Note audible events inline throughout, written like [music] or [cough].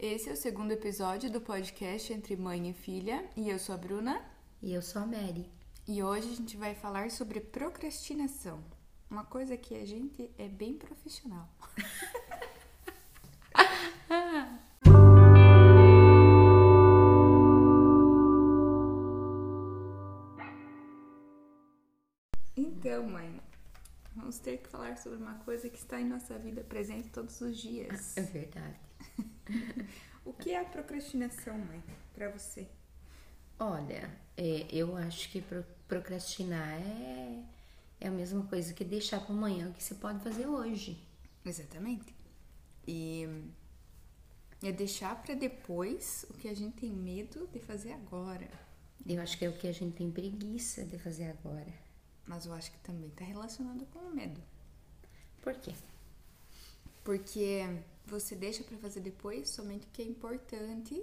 Esse é o segundo episódio do podcast Entre Mãe e Filha, e eu sou a Bruna. E eu sou a Mary. E hoje a gente vai falar sobre procrastinação. Uma coisa que a gente é bem profissional. [laughs] então, mãe, vamos ter que falar sobre uma coisa que está em nossa vida presente todos os dias. É verdade. O que é a procrastinação, mãe, para você? Olha, é, eu acho que pro, procrastinar é, é a mesma coisa que deixar para amanhã o que você pode fazer hoje. Exatamente. E é deixar para depois o que a gente tem medo de fazer agora. Eu acho que é o que a gente tem preguiça de fazer agora. Mas eu acho que também está relacionado com o medo. Por quê? Porque você deixa para fazer depois somente o que é importante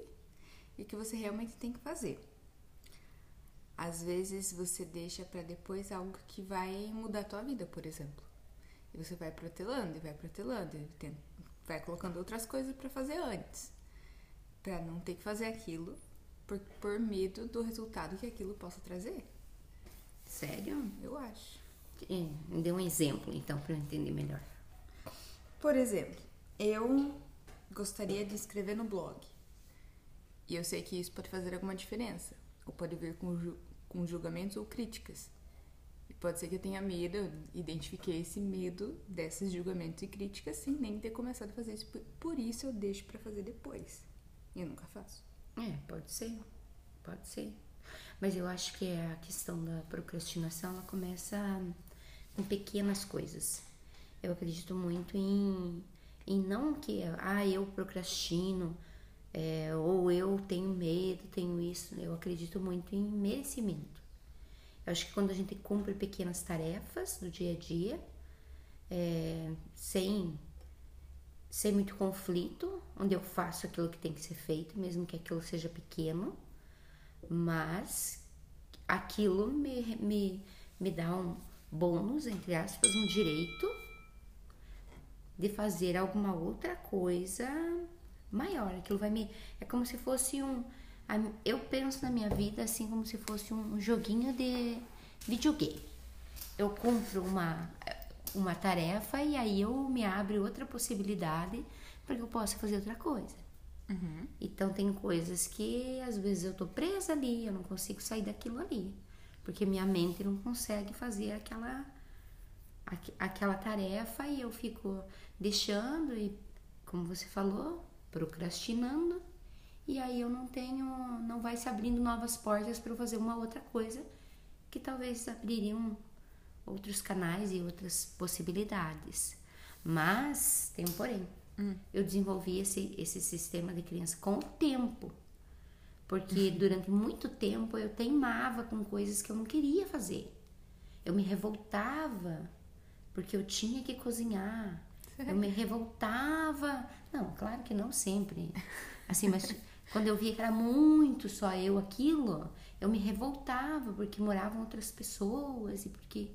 e o que você realmente tem que fazer. Às vezes você deixa para depois algo que vai mudar a tua vida, por exemplo. E você vai protelando e vai protelando, e tem, vai colocando outras coisas para fazer antes, para não ter que fazer aquilo por, por medo do resultado que aquilo possa trazer. Sério? Eu acho. É, me dê um exemplo então para eu entender melhor. Por exemplo, eu gostaria de escrever no blog. E eu sei que isso pode fazer alguma diferença, ou pode vir com, ju com julgamentos ou críticas. E pode ser que eu tenha medo, eu identifiquei esse medo desses julgamentos e críticas sem nem ter começado a fazer isso. Por isso eu deixo para fazer depois. E eu nunca faço. É, pode ser. Pode ser. Mas eu acho que a questão da procrastinação ela começa com pequenas coisas. Eu acredito muito em, em não que ah, eu procrastino, é, ou eu tenho medo, tenho isso. Eu acredito muito em merecimento. Eu acho que quando a gente cumpre pequenas tarefas do dia a dia, é, sem, sem muito conflito, onde eu faço aquilo que tem que ser feito, mesmo que aquilo seja pequeno, mas aquilo me, me, me dá um bônus, entre aspas, um direito de fazer alguma outra coisa maior. Aquilo vai me. É como se fosse um. Eu penso na minha vida assim como se fosse um joguinho de videogame. Eu cumpro uma, uma tarefa e aí eu me abre outra possibilidade para que eu possa fazer outra coisa. Uhum. Então tem coisas que às vezes eu tô presa ali, eu não consigo sair daquilo ali, porque minha mente não consegue fazer aquela aquela tarefa e eu fico deixando e como você falou, procrastinando e aí eu não tenho, não vai se abrindo novas portas para eu fazer uma outra coisa que talvez abririam outros canais e outras possibilidades. Mas tem um porém. Hum. Eu desenvolvi esse, esse sistema de criança com o tempo. Porque uhum. durante muito tempo eu teimava com coisas que eu não queria fazer. Eu me revoltava porque eu tinha que cozinhar. Eu me revoltava. Não, claro que não sempre. Assim, mas [laughs] quando eu via que era muito só eu aquilo, eu me revoltava porque moravam outras pessoas e porque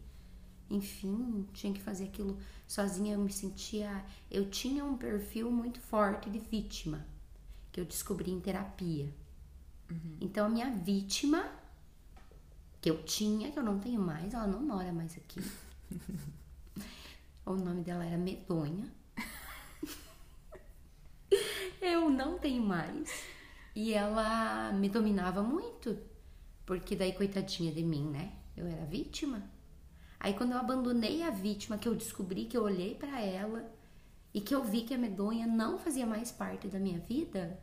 enfim, tinha que fazer aquilo sozinha. Eu me sentia. Eu tinha um perfil muito forte de vítima, que eu descobri em terapia. Uhum. Então, a minha vítima, que eu tinha, que eu não tenho mais, ela não mora mais aqui. [laughs] o nome dela era Medonha. [laughs] eu não tenho mais. E ela me dominava muito, porque daí, coitadinha de mim, né? Eu era vítima. Aí quando eu abandonei a vítima, que eu descobri que eu olhei para ela e que eu vi que a medonha não fazia mais parte da minha vida,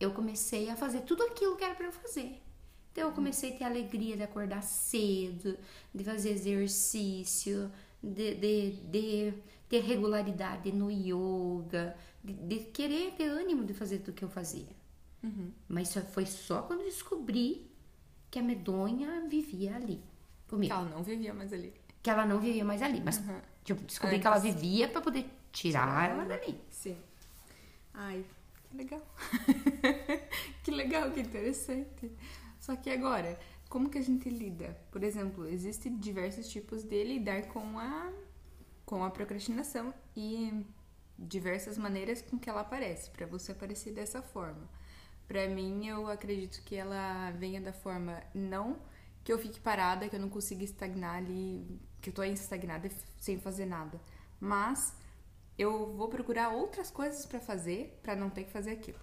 eu comecei a fazer tudo aquilo que era para eu fazer. Então eu comecei a ter a alegria de acordar cedo, de fazer exercício, de, de, de ter regularidade no yoga, de, de, querer ter ânimo de fazer tudo que eu fazia. Uhum. Mas foi só quando descobri que a medonha vivia ali comigo. Que ela não vivia mais ali. Que ela não vivia mais ali, mas uhum. tipo, descobri Antes. que ela vivia para poder tirar ela dali. Sim. Ai, que legal. [laughs] que legal, que interessante. Só que agora, como que a gente lida? Por exemplo, existem diversos tipos de lidar com a com a procrastinação e diversas maneiras com que ela aparece, para você aparecer dessa forma. Para mim, eu acredito que ela venha da forma não que eu fique parada, que eu não consiga estagnar ali, que eu tô estagnada sem fazer nada, mas eu vou procurar outras coisas para fazer para não ter que fazer aquilo.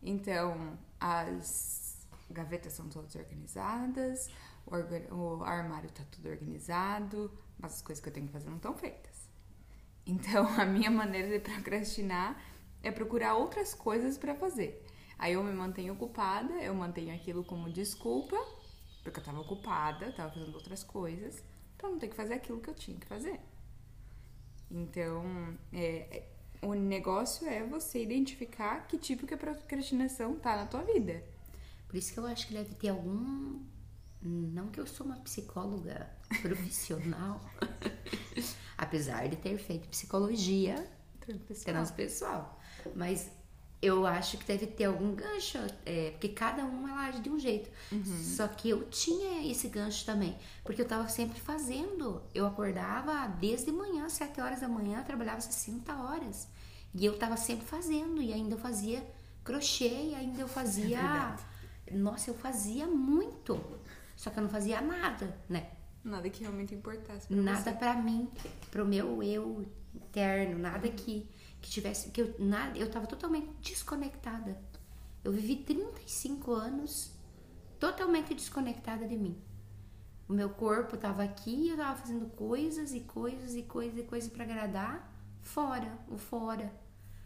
Então, as gavetas são todas organizadas, o, armário tá tudo organizado, mas as coisas que eu tenho que fazer não estão feitas. Então, [laughs] a minha maneira de procrastinar é procurar outras coisas para fazer. Aí eu me mantenho ocupada, eu mantenho aquilo como desculpa, porque eu tava ocupada, tava fazendo outras coisas, pra não ter que fazer aquilo que eu tinha que fazer. Então, é, é o negócio é você identificar que tipo a procrastinação tá na tua vida. Por isso que eu acho que deve ter algum. Não que eu sou uma psicóloga [laughs] profissional, [laughs] apesar de ter feito psicologia transpessoal, transpessoal. mas eu acho que deve ter algum gancho, é, porque cada um ela age de um jeito. Uhum. Só que eu tinha esse gancho também, porque eu tava sempre fazendo. Eu acordava desde manhã, 7 horas da manhã, trabalhava 60 horas. E eu tava sempre fazendo, e ainda eu fazia crochê, e ainda eu fazia. É nossa, eu fazia muito. Só que eu não fazia nada, né? Nada que realmente importasse. Pra nada para mim, pro meu eu interno, nada que que tivesse que eu nada, eu tava totalmente desconectada. Eu vivi 35 anos totalmente desconectada de mim. O meu corpo tava aqui, eu tava fazendo coisas e coisas e coisas e coisas para agradar fora, o fora,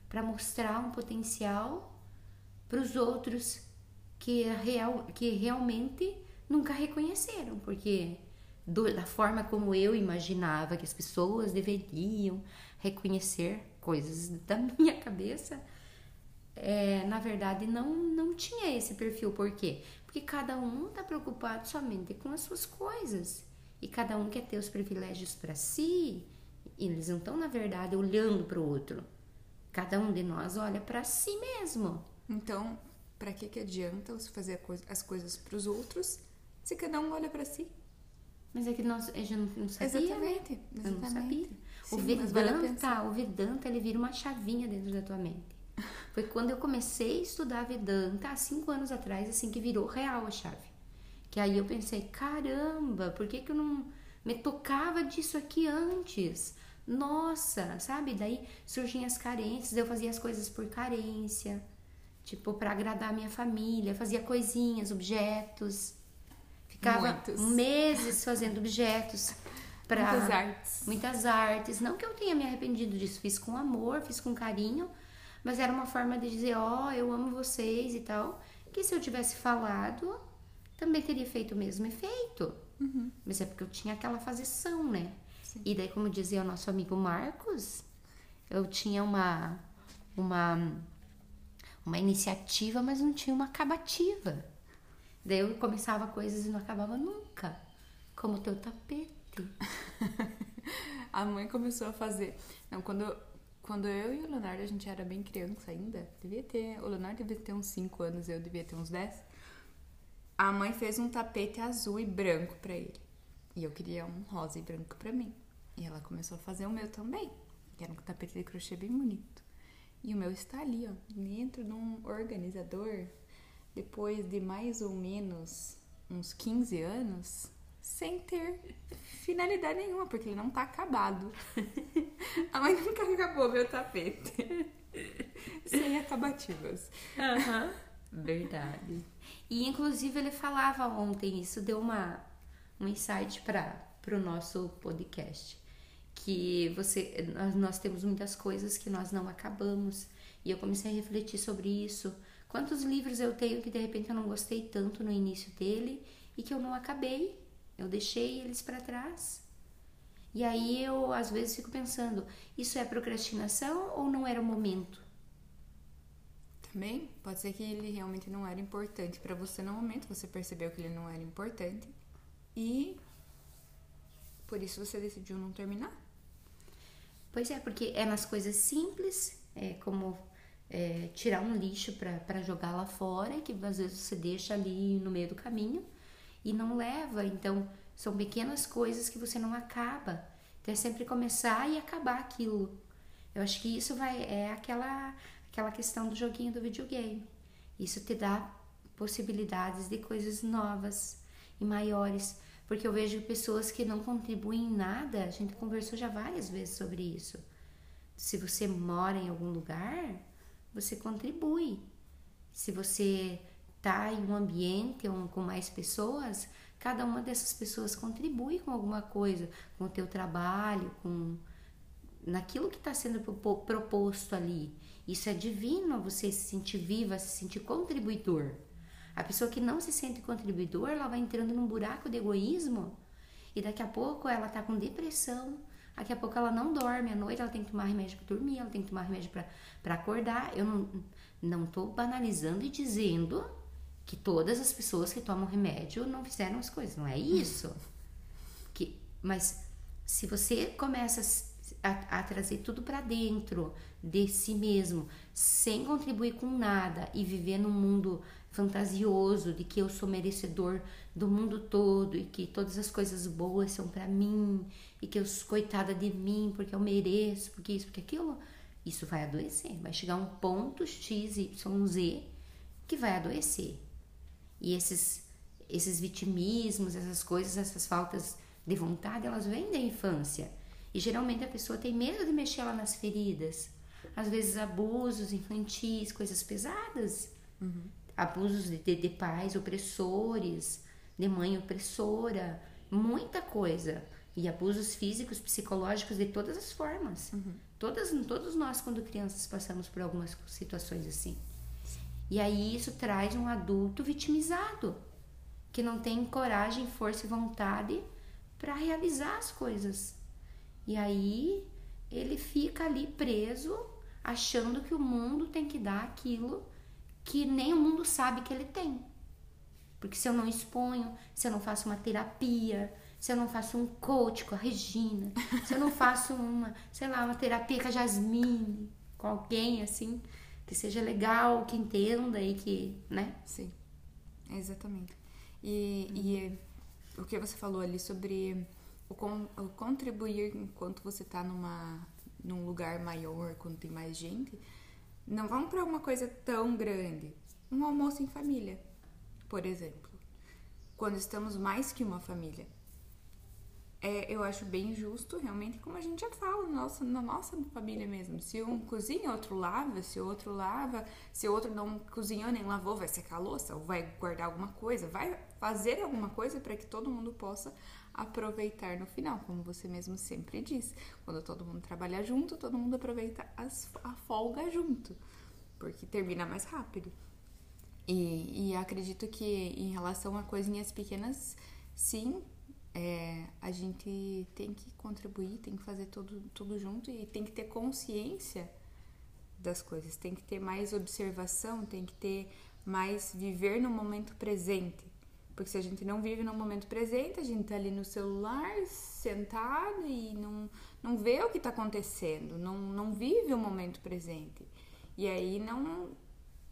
para mostrar um potencial para os outros que real que realmente nunca reconheceram, porque do, da forma como eu imaginava que as pessoas deveriam reconhecer coisas da [laughs] minha cabeça, é, na verdade não, não tinha esse perfil. Por quê? Porque cada um está preocupado somente com as suas coisas. E cada um quer ter os privilégios para si. E eles não estão, na verdade, olhando para o outro. Cada um de nós olha para si mesmo. Então, para que, que adianta você fazer as coisas para os outros se cada um olha para si? Mas é que nós, eu já não, não sabia. Exatamente. Né? exatamente. Eu não sabia. Sim, o Vedanta, o Vedanta, ele vira uma chavinha dentro da tua mente. Foi quando eu comecei a estudar Vedanta, há cinco anos atrás, assim, que virou real a chave. Que aí eu pensei, caramba, por que, que eu não me tocava disso aqui antes? Nossa, sabe? Daí surgiam as carências, eu fazia as coisas por carência, tipo, para agradar a minha família, fazia coisinhas, objetos. Ficava Muitos. meses fazendo objetos para muitas artes. Muitas artes. Não que eu tenha me arrependido disso, fiz com amor, fiz com carinho, mas era uma forma de dizer, ó, oh, eu amo vocês e tal. Que se eu tivesse falado, também teria feito o mesmo efeito. Uhum. Mas é porque eu tinha aquela fazição, né? Sim. E daí, como dizia o nosso amigo Marcos, eu tinha uma uma uma iniciativa, mas não tinha uma acabativa. Daí eu começava coisas e não acabava nunca, como o teu tapete. [laughs] a mãe começou a fazer. Não, quando, quando eu e o Leonardo, a gente era bem criança ainda, devia ter. O Leonardo devia ter uns 5 anos, eu devia ter uns 10. A mãe fez um tapete azul e branco para ele. E eu queria um rosa e branco para mim. E ela começou a fazer o meu também, que era um tapete de crochê bem bonito. E o meu está ali, ó, dentro de um organizador. Depois de mais ou menos uns 15 anos, sem ter finalidade nenhuma, porque ele não tá acabado. [laughs] A mãe nunca acabou meu tapete. sem acabativas. Uhum. [laughs] Verdade. E inclusive ele falava ontem, isso deu uma, um insight para o nosso podcast. Que você, nós, nós temos muitas coisas que nós não acabamos. E eu comecei a refletir sobre isso. Quantos livros eu tenho que de repente eu não gostei tanto no início dele e que eu não acabei eu deixei eles para trás. E aí eu às vezes fico pensando, isso é procrastinação ou não era o momento? Também pode ser que ele realmente não era importante para você no momento, você percebeu que ele não era importante e por isso você decidiu não terminar. Pois é, porque é nas coisas simples, é como é, tirar um lixo para jogar lá fora, que às vezes você deixa ali no meio do caminho e não leva. Então, são pequenas coisas que você não acaba. Então, é sempre começar e acabar aquilo. Eu acho que isso vai é aquela aquela questão do joguinho do videogame. Isso te dá possibilidades de coisas novas e maiores, porque eu vejo pessoas que não contribuem em nada. A gente conversou já várias vezes sobre isso. Se você mora em algum lugar, você contribui. Se você está em um ambiente com mais pessoas, cada uma dessas pessoas contribui com alguma coisa, com o teu trabalho, com naquilo que está sendo proposto ali. Isso é divino, você se sentir viva, se sentir contribuidor. A pessoa que não se sente contribuidor, ela vai entrando num buraco de egoísmo e daqui a pouco ela tá com depressão, daqui a pouco ela não dorme à noite, ela tem que tomar remédio para dormir, ela tem que tomar remédio para acordar. Eu não, não tô banalizando e dizendo que todas as pessoas que tomam remédio não fizeram as coisas, não é isso. Que, mas se você começa a, a trazer tudo para dentro de si mesmo, sem contribuir com nada e viver num mundo fantasioso de que eu sou merecedor do mundo todo e que todas as coisas boas são para mim e que eu sou coitada de mim porque eu mereço, porque isso, porque aquilo, isso vai adoecer. Vai chegar um ponto X, Y, Z que vai adoecer. E esses, esses vitimismos, essas coisas, essas faltas de vontade, elas vêm da infância. E geralmente a pessoa tem medo de mexer lá nas feridas. Às vezes abusos infantis, coisas pesadas. Uhum. Abusos de, de, de pais opressores, de mãe opressora, muita coisa. E abusos físicos, psicológicos de todas as formas. Uhum. Todas, todos nós, quando crianças, passamos por algumas situações assim. E aí isso traz um adulto vitimizado, que não tem coragem, força e vontade para realizar as coisas. E aí ele fica ali preso, achando que o mundo tem que dar aquilo que nem o mundo sabe que ele tem. Porque se eu não exponho, se eu não faço uma terapia, se eu não faço um coach com a Regina, se eu não [laughs] faço uma, sei lá, uma terapia com a Jasmine, com alguém assim, que seja legal, que entenda e que, né? Sim, exatamente. E, hum. e o que você falou ali sobre o, con, o contribuir enquanto você está numa num lugar maior, quando tem mais gente, não vão para uma coisa tão grande. Um almoço em família, por exemplo. Quando estamos mais que uma família. É, eu acho bem justo, realmente, como a gente já fala nossa, na nossa família mesmo. Se um cozinha, outro lava. Se o outro lava, se o outro não cozinhou nem lavou, vai secar a louça ou vai guardar alguma coisa, vai fazer alguma coisa para que todo mundo possa aproveitar no final, como você mesmo sempre diz. Quando todo mundo trabalha junto, todo mundo aproveita as, a folga junto, porque termina mais rápido. E, e acredito que em relação a coisinhas pequenas, sim, é, a gente tem que contribuir, tem que fazer tudo, tudo junto e tem que ter consciência das coisas, tem que ter mais observação, tem que ter mais viver no momento presente. Porque se a gente não vive no momento presente, a gente tá ali no celular, sentado e não, não vê o que está acontecendo, não, não vive o momento presente. E aí não,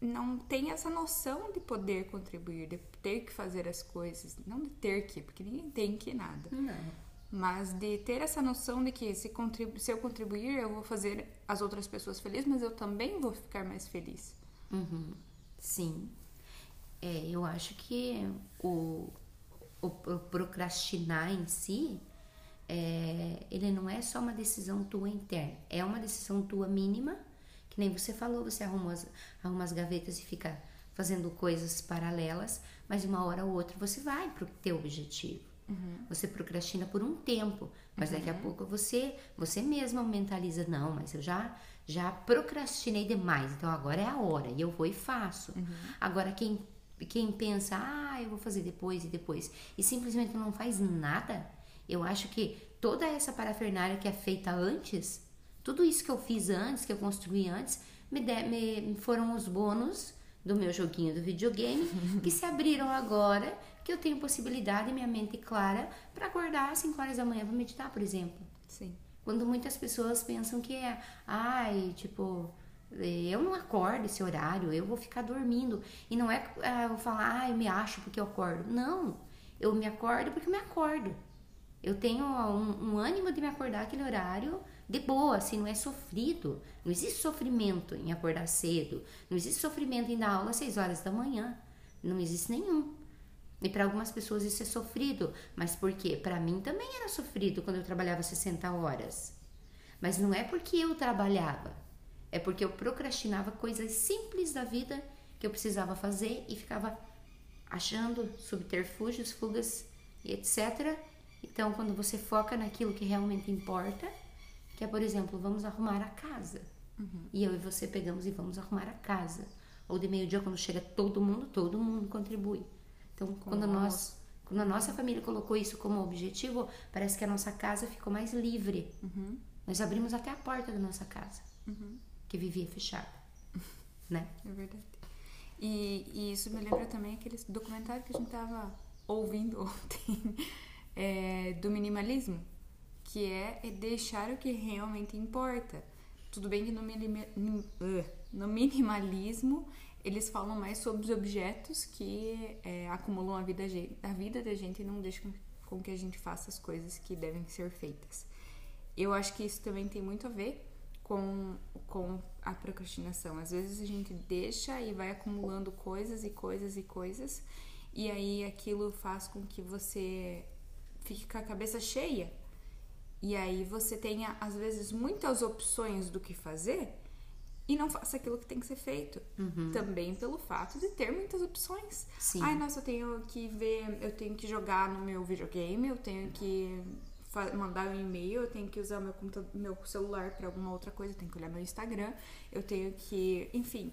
não tem essa noção de poder contribuir, de ter que fazer as coisas. Não de ter que, porque ninguém tem que nada. Não. Mas de ter essa noção de que se, contribu se eu contribuir, eu vou fazer as outras pessoas felizes, mas eu também vou ficar mais feliz. Uhum. Sim. É, eu acho que o, o, o procrastinar em si, é, ele não é só uma decisão tua interna, é uma decisão tua mínima, que nem você falou, você arruma as, arruma as gavetas e fica fazendo coisas paralelas, mas uma hora ou outra você vai pro teu objetivo. Uhum. Você procrastina por um tempo, mas uhum. daqui a uhum. pouco você você mesma mentaliza, não, mas eu já já procrastinei demais, então agora é a hora, e eu vou e faço. Uhum. Agora quem quem pensa, ah, eu vou fazer depois e depois, e simplesmente não faz nada, eu acho que toda essa parafernália que é feita antes, tudo isso que eu fiz antes, que eu construí antes, me, de, me foram os bônus do meu joguinho do videogame [laughs] que se abriram agora, que eu tenho possibilidade, minha mente clara, para acordar às 5 horas da manhã para meditar, por exemplo. Sim. Quando muitas pessoas pensam que é, ai, tipo, eu não acordo esse horário, eu vou ficar dormindo. E não é ah, eu falar, ah, eu me acho porque eu acordo. Não, eu me acordo porque eu me acordo. Eu tenho um, um ânimo de me acordar aquele horário, de boa, assim, não é sofrido. Não existe sofrimento em acordar cedo, não existe sofrimento em dar aula às 6 horas da manhã. Não existe nenhum. E para algumas pessoas isso é sofrido, mas por quê? Para mim também era sofrido quando eu trabalhava 60 horas. Mas não é porque eu trabalhava, é porque eu procrastinava coisas simples da vida que eu precisava fazer e ficava achando subterfúgios, fugas e etc. Então, quando você foca naquilo que realmente importa, que é, por exemplo, vamos arrumar a casa. Uhum. E eu e você pegamos e vamos arrumar a casa. Ou de meio-dia, quando chega todo mundo, todo mundo contribui. Então, quando nós, quando a nossa família colocou isso como objetivo, parece que a nossa casa ficou mais livre. Uhum. Nós abrimos até a porta da nossa casa, uhum. Que vivia fechada, [laughs] né? É verdade. E, e, isso me lembra também aquele documentário que a gente tava ouvindo ontem, [laughs] é, do minimalismo, que é, é deixar o que realmente importa. Tudo bem que no, minima, no minimalismo eles falam mais sobre os objetos que é, acumulam a vida, a vida da gente e não deixam com que a gente faça as coisas que devem ser feitas. Eu acho que isso também tem muito a ver com, com a procrastinação. Às vezes a gente deixa e vai acumulando coisas e coisas e coisas, e aí aquilo faz com que você fique com a cabeça cheia. E aí você tenha, às vezes, muitas opções do que fazer e não faça aquilo que tem que ser feito. Uhum. Também pelo fato de ter muitas opções. Sim. Ai, nossa, eu tenho que ver, eu tenho que jogar no meu videogame, eu tenho que mandar um e-mail, eu tenho que usar meu, meu celular para alguma outra coisa, eu tenho que olhar meu Instagram, eu tenho que, enfim,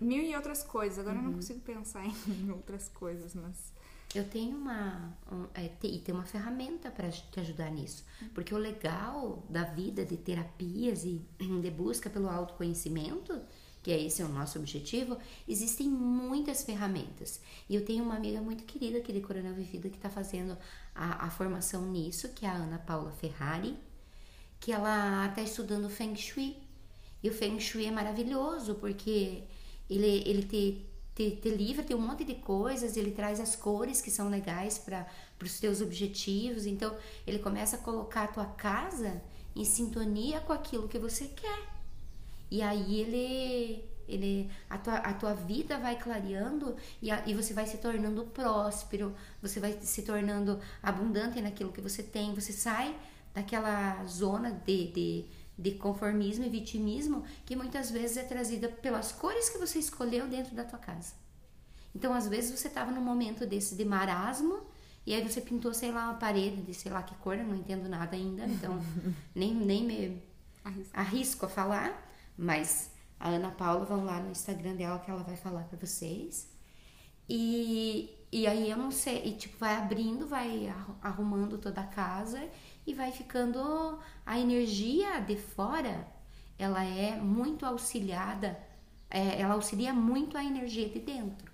mil e outras coisas. Agora uhum. eu não uhum. consigo pensar [laughs] em outras coisas, mas eu tenho uma um, é, e tem uma ferramenta para te ajudar nisso porque o legal da vida de terapias e [clears throat] de busca pelo autoconhecimento que é esse é o nosso objetivo existem muitas ferramentas e eu tenho uma amiga muito querida aqui de Corona Vivida que está fazendo a, a, formação nisso que é a Ana Paula Ferrari que ela está estudando Feng Shui e o Feng Shui é maravilhoso porque ele ele te te, te livra, tem um monte de coisas, ele traz as cores que são legais para os teus objetivos. Então, ele começa a colocar a tua casa em sintonia com aquilo que você quer. E aí ele ele a tua, a tua vida vai clareando e, a, e você vai se tornando próspero, você vai se tornando abundante naquilo que você tem, você sai daquela zona de, de de conformismo e vitimismo que muitas vezes é trazida pelas cores que você escolheu dentro da tua casa. Então, às vezes você estava num momento desse de marasmo e aí você pintou, sei lá, uma parede de sei lá que cor, eu não entendo nada ainda, então [laughs] nem, nem me arrisco. arrisco a falar, mas a Ana Paula, vão lá no Instagram dela que ela vai falar para vocês. E, e aí eu não sei, e tipo, vai abrindo, vai arrumando toda a casa e vai ficando a energia de fora, ela é muito auxiliada, é, ela auxilia muito a energia de dentro.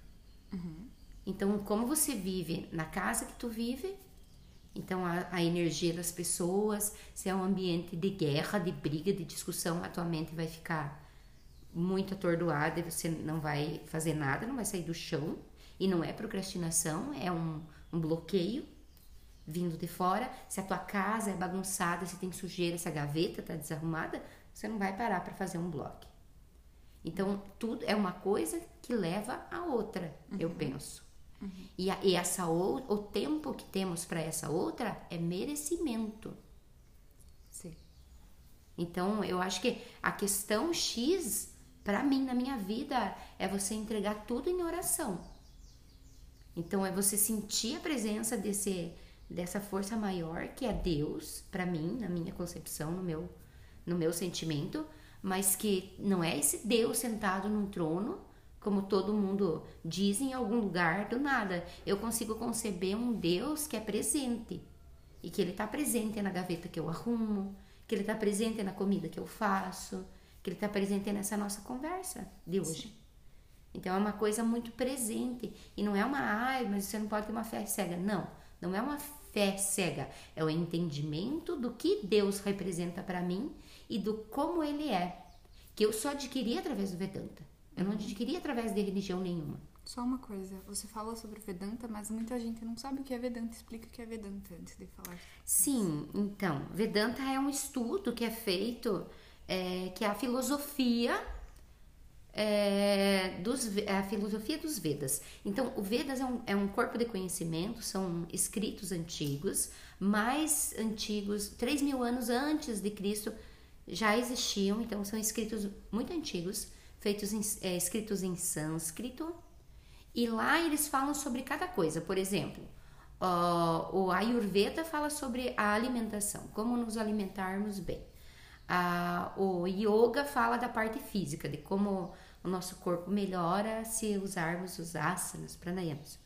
Uhum. Então, como você vive na casa que tu vive, então a, a, energia das pessoas, se é um ambiente de guerra, de briga, de discussão, a tua mente vai ficar muito atordoada e você não vai fazer nada, não vai sair do chão. E não é procrastinação, é um, um bloqueio vindo de fora. Se a tua casa é bagunçada, se tem sujeira, se a gaveta está desarrumada, você não vai parar para fazer um blog. Então, tudo é uma coisa que leva a outra, uhum. eu penso. Uhum. E, a, e essa o, o tempo que temos para essa outra é merecimento. Sim. Então, eu acho que a questão X, para mim, na minha vida, é você entregar tudo em oração. Então, é você sentir a presença desse dessa força maior que é Deus para mim, na minha concepção, no meu no meu sentimento, mas que não é esse Deus sentado num trono, como todo mundo diz em algum lugar do nada. Eu consigo conceber um Deus que é presente e que ele está presente na gaveta que eu arrumo, que ele está presente na comida que eu faço, que ele está presente nessa nossa conversa de hoje. Sim. Então é uma coisa muito presente e não é uma ai, mas você não pode ter uma fé cega. Não, não é uma fé cega, é o entendimento do que Deus representa para mim e do como ele é, que eu só adquiri através do Vedanta. Eu não adquiri através de religião nenhuma. Só uma coisa, você fala sobre Vedanta, mas muita gente não sabe o que é Vedanta. Explica o que é Vedanta antes de falar. Sim, então, Vedanta é um estudo que é feito, é, que é a filosofia é, dos, é a filosofia dos Vedas. Então, o Vedas é um, é um corpo de conhecimento, são escritos antigos, mais antigos, 3 mil anos antes de Cristo já existiam, então são escritos muito antigos, feitos em, é, escritos em sânscrito, e lá eles falam sobre cada coisa. Por exemplo, o Ayurveda fala sobre a alimentação, como nos alimentarmos bem. O Yoga fala da parte física, de como o nosso corpo melhora se usarmos os asanas, pranayamas.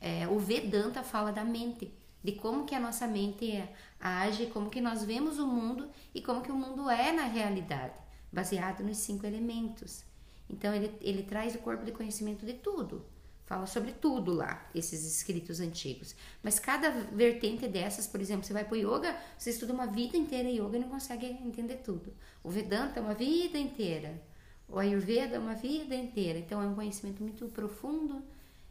É, o Vedanta fala da mente, de como que a nossa mente age, como que nós vemos o mundo e como que o mundo é na realidade, baseado nos cinco elementos. Então ele, ele traz o corpo de conhecimento de tudo. Fala sobre tudo lá, esses escritos antigos. Mas cada vertente dessas, por exemplo, você vai para o yoga, você estuda uma vida inteira yoga e não consegue entender tudo. O Vedanta é uma vida inteira. O Ayurveda é uma vida inteira. Então é um conhecimento muito profundo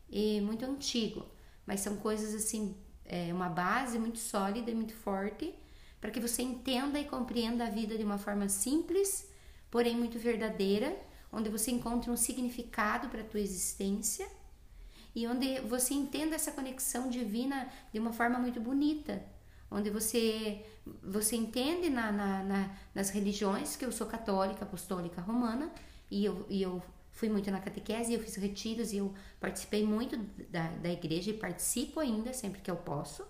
e muito antigo. Mas são coisas assim, é uma base muito sólida e muito forte para que você entenda e compreenda a vida de uma forma simples, porém muito verdadeira, onde você encontre um significado para a tua existência e onde você entenda essa conexão divina de uma forma muito bonita, onde você você entende na, na, na, nas religiões que eu sou católica, apostólica, romana e eu, e eu fui muito na catequese, eu fiz retiros e eu participei muito da, da igreja e participo ainda sempre que eu posso,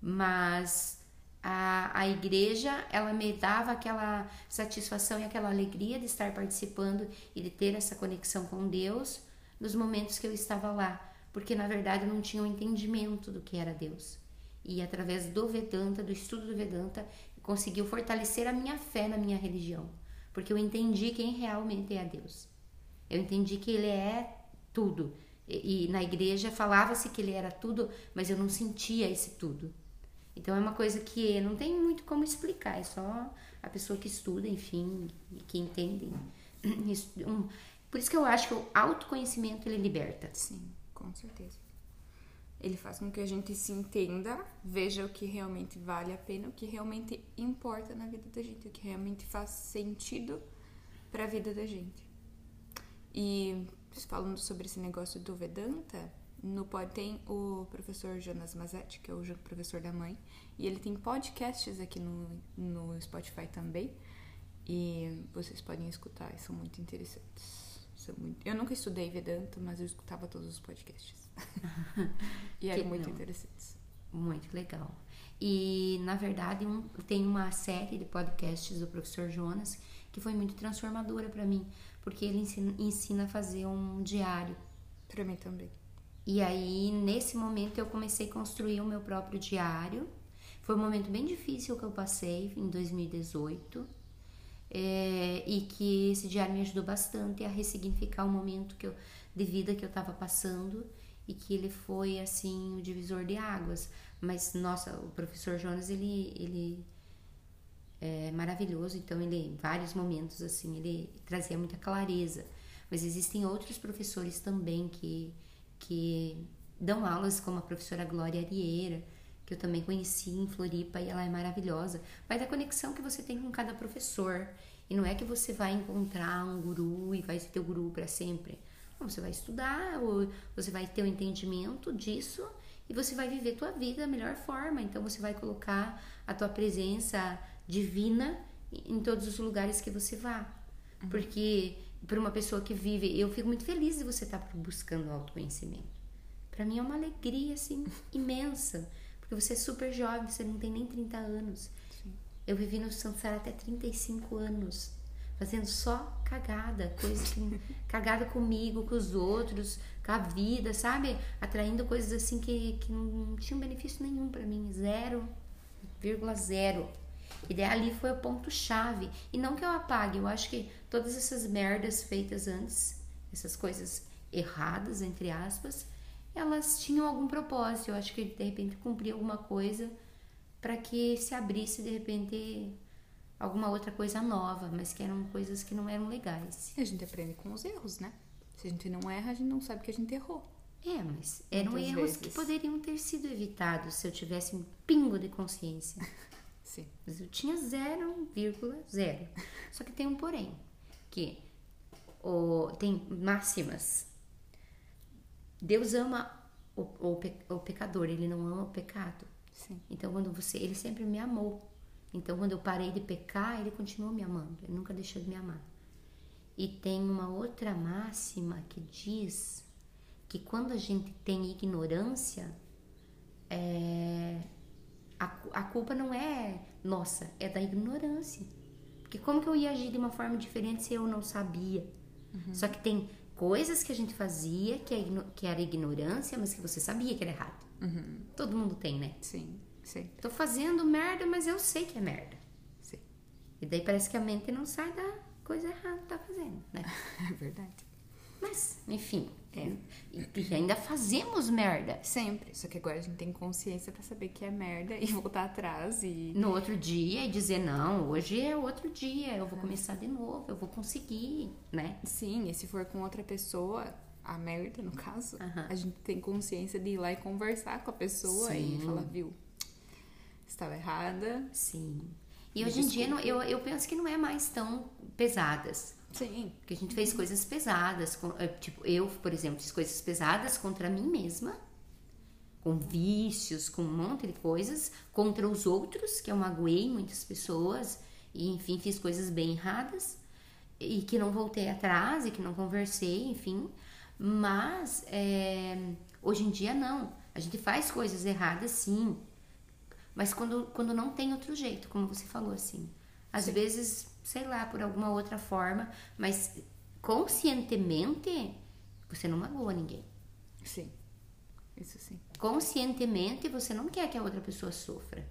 mas a, a igreja ela me dava aquela satisfação e aquela alegria de estar participando e de ter essa conexão com Deus nos momentos que eu estava lá, porque na verdade eu não tinha um entendimento do que era Deus. E através do Vedanta, do estudo do Vedanta, conseguiu fortalecer a minha fé na minha religião, porque eu entendi quem realmente é Deus. Eu entendi que Ele é tudo. E, e na igreja falava-se que Ele era tudo, mas eu não sentia esse tudo. Então é uma coisa que não tem muito como explicar, é só a pessoa que estuda, enfim, que entende. [clears throat] Por isso que eu acho que o autoconhecimento ele liberta. Sim, com certeza. Ele faz com que a gente se entenda, veja o que realmente vale a pena, o que realmente importa na vida da gente, o que realmente faz sentido para a vida da gente. E falando sobre esse negócio do Vedanta, no pod tem o professor Jonas Mazetti, que é o professor da mãe, e ele tem podcasts aqui no, no Spotify também. E vocês podem escutar, são muito interessantes. Muito... Eu nunca estudei Vedanta, mas eu escutava todos os podcasts. [laughs] e eram muito não. interessantes. Muito legal. E, na verdade, um, tem uma série de podcasts do professor Jonas que foi muito transformadora para mim, porque ele ensina, ensina a fazer um diário. Para mim também. E aí, nesse momento, eu comecei a construir o meu próprio diário. Foi um momento bem difícil que eu passei em 2018 é, e que esse diário me ajudou bastante a ressignificar o momento que eu, de vida que eu estava passando e que ele foi assim o divisor de águas. Mas nossa, o professor Jonas ele ele é maravilhoso, então ele em vários momentos assim ele trazia muita clareza. Mas existem outros professores também que que dão aulas como a professora Glória Arieira, que eu também conheci em Floripa e ela é maravilhosa. Vai da conexão que você tem com cada professor. E não é que você vai encontrar um guru e vai ser teu guru para sempre. Não, você vai estudar, ou você vai ter o um entendimento disso e você vai viver tua vida da melhor forma. Então você vai colocar a tua presença divina em todos os lugares que você vá. Uhum. Porque para uma pessoa que vive, eu fico muito feliz de você estar tá buscando autoconhecimento. Para mim é uma alegria assim [laughs] imensa porque você é super jovem, você não tem nem 30 anos. Sim. Eu vivi no Sansara até 35 anos, fazendo só cagada, coisas [laughs] que. cagada comigo, com os outros, com a vida, sabe? Atraindo coisas assim que, que não tinham benefício nenhum para mim, zero, vírgula zero. E daí ali foi o ponto-chave. E não que eu apague, eu acho que todas essas merdas feitas antes, essas coisas erradas, entre aspas, elas tinham algum propósito. Eu acho que de repente cumpria alguma coisa para que se abrisse de repente alguma outra coisa nova, mas que eram coisas que não eram legais. E a gente aprende com os erros, né? Se a gente não erra, a gente não sabe que a gente errou. É, mas eram Muitas erros vezes. que poderiam ter sido evitados se eu tivesse um pingo de consciência. [laughs] Sim. Mas eu tinha 0,0. Só que tem um porém, que o, tem máximas. Deus ama o, o, pe- o pecador, ele não ama o pecado. Sim. Então, quando você, ele sempre me amou. Então, quando eu parei de pecar, ele continuou me amando. Ele nunca deixou de me amar. E tem uma outra máxima que diz que quando a gente tem ignorância, é, a, a culpa não é nossa, é da ignorância. Porque como que eu ia agir de uma forma diferente se eu não sabia? Só que tem coisas que a gente fazia que, é que era ignorância, mas que você sabia que era errado. Todo mundo tem, né? Sim. Sim. Tô fazendo merda, mas eu sei que é merda. Sim. E daí parece que a mente não sai da coisa errada que tá fazendo, né? [laughs] É verdade. Mas, enfim, é, e, ainda fazemos merda. Sempre. Só que agora a gente tem consciência pra saber que é merda e [laughs] voltar atrás e. No outro dia e dizer, não, hoje é outro dia, eu vou começar de novo, eu vou conseguir, né? Sim, e se for com outra pessoa, a merda no caso, Aham. a gente tem consciência de ir lá e conversar com a pessoa Sim. e falar, viu, estava errada. Sim. E hoje em dia eu, eu penso que não é mais tão pesadas. Sim. Porque a gente fez coisas pesadas. eh, tipo, eu, por exemplo, fiz coisas pesadas contra mim mesma. Com vícios, com um monte de coisas. Contra os outros, que eu magoei muitas pessoas. E, enfim, fiz coisas bem erradas. E que não voltei atrás, e que não conversei, enfim. Mas, eh, hoje em dia, não. A gente faz coisas erradas, sim. Mas quando, quando não tem outro jeito, como você falou, assim. Às Sim. vezes, sei lá, por alguma outra forma, mas conscientemente, você não magoa ninguém. Sim. Isso sim. Conscientemente, você não quer que a outra pessoa sofra.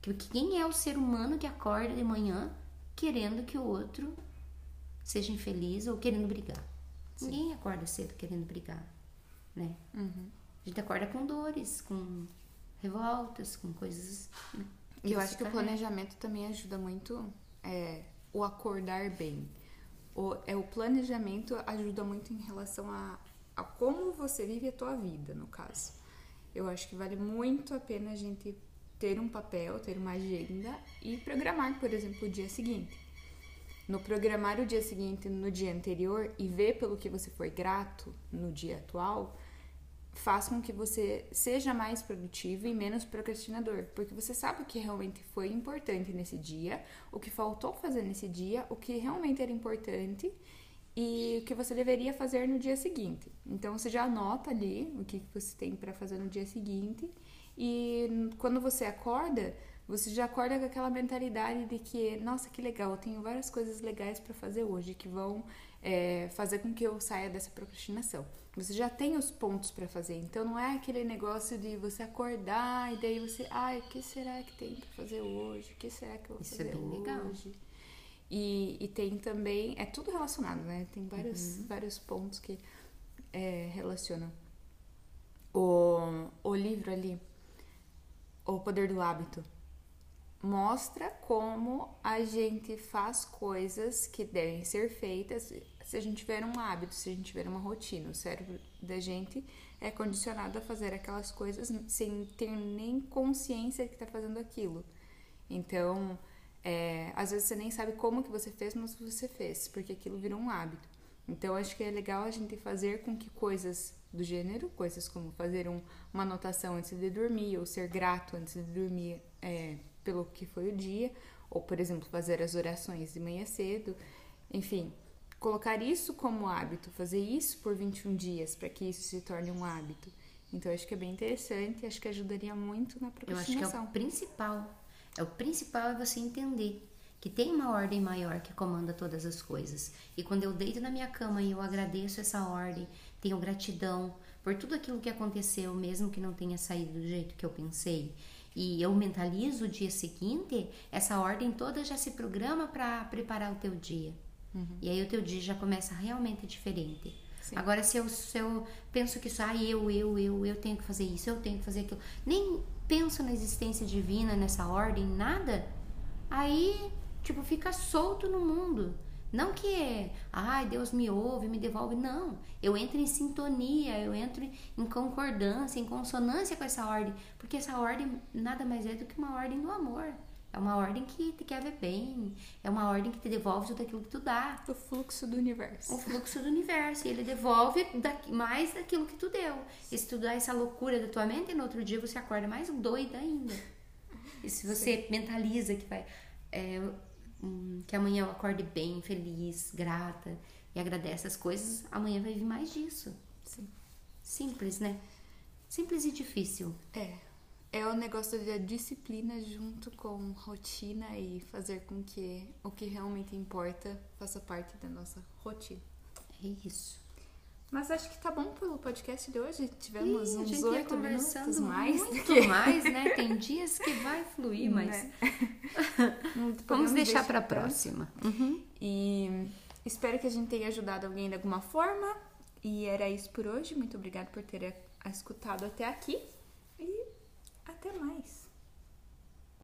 Porque quem é o ser humano que acorda de manhã querendo que o outro seja infeliz ou querendo brigar? Ninguém acorda cedo querendo brigar, né? A gente acorda com dores, com revoltas, com coisas. E eu acho que o carrega. planejamento também ajuda muito é, o acordar bem. O, é, o planejamento ajuda muito em relação a, a como você vive a tua vida, no caso. Eu acho que vale muito a pena a gente ter um papel, ter uma agenda e programar, por exemplo, o dia seguinte. No programar o dia seguinte no dia anterior e ver pelo que você foi grato no dia atual, faz com que você seja mais produtivo e menos procrastinador, porque você sabe o que realmente foi importante nesse dia, o que faltou fazer nesse dia, o que realmente era importante e o que você deveria fazer no dia seguinte. Então você já anota ali o que você tem para fazer no dia seguinte e quando você acorda, você já acorda com aquela mentalidade de que, nossa, que legal, eu tenho várias coisas legais para fazer hoje que vão é, fazer com que eu saia dessa procrastinação. Você já tem os pontos para fazer, então não é aquele negócio de você acordar e daí você, ai, o que será que tem para fazer hoje? O que será que eu vou Isso é fazer bem legal. hoje? E, e tem também, é tudo relacionado, né? Tem vários, Uhum. vários pontos que é, relacionam. O, o livro ali, O Poder do Hábito, mostra como a gente faz coisas que devem ser feitas se a gente tiver um hábito, se a gente tiver uma rotina. O cérebro da gente é condicionado a fazer aquelas coisas sem ter nem consciência que está fazendo aquilo. Então, é, às vezes você nem sabe como que você fez, mas você fez, porque aquilo virou um hábito. Então, acho que é legal a gente fazer com que coisas do gênero, coisas como fazer um- uma anotação antes de dormir, ou ser grato antes de dormir é, pelo que foi o dia, ou, por exemplo, fazer as orações de manhã cedo, enfim, colocar isso como hábito, fazer isso por 21 dias, para que isso se torne um hábito. Então, acho que é bem interessante, acho que ajudaria muito na Eu acho que é procrastinação. o principal. É o principal é você entender que tem uma ordem maior que comanda todas as coisas. E quando eu deito na minha cama e eu agradeço essa ordem, tenho gratidão por tudo aquilo que aconteceu, mesmo que não tenha saído do jeito que eu pensei, e eu mentalizo o dia seguinte, essa ordem toda já se programa para preparar o teu dia. E aí o teu dia já começa realmente diferente. Sim. Agora, se eu, se eu penso que só ah, eu, eu, eu, eu tenho que fazer isso, eu tenho que fazer aquilo, nem penso na existência divina, nessa ordem, nada, aí, tipo, fica solto no mundo. Não que, ai, Deus me ouve, me devolve. Não. Eu entro em sintonia, eu entro em concordância, em consonância com essa ordem. Porque essa ordem nada mais é do que uma ordem do amor. É uma ordem que te quer ver bem. É uma ordem que te devolve tudo aquilo que tu dá. O fluxo do universo. O fluxo do universo. E ele devolve mais daquilo que tu deu. E se tu dá essa loucura da tua mente, no outro dia você acorda mais doida ainda. E se você Sim. mentaliza que vai. É, hum, que amanhã eu acorde bem, feliz, grata e agradece as coisas, amanhã vai vir mais disso. Sim. Simples, né? Simples e difícil. É. É o negócio da disciplina junto com rotina e fazer com que o que realmente importa faça parte da nossa rotina. É isso. Mas acho que tá bom pelo podcast de hoje. Tivemos Ih, uns oito minutos mais. Muito que... [laughs] mais, né? Tem dias que vai fluir, mas [laughs] né? vamos deixar para a próxima. Uhum. E espero que a gente tenha ajudado alguém de alguma forma. E era isso por hoje. Muito obrigada por ter escutado até aqui. E até mais.